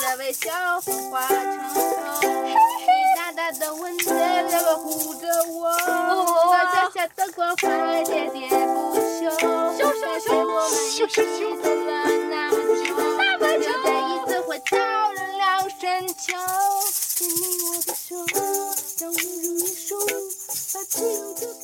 这微笑，化成风。你大大的温柔，呵护着我。小小的光，发喋喋不休。陪我们一起走了那么久，那再一次回到人两山丘。牵你我的手，像微如一束，把自由的。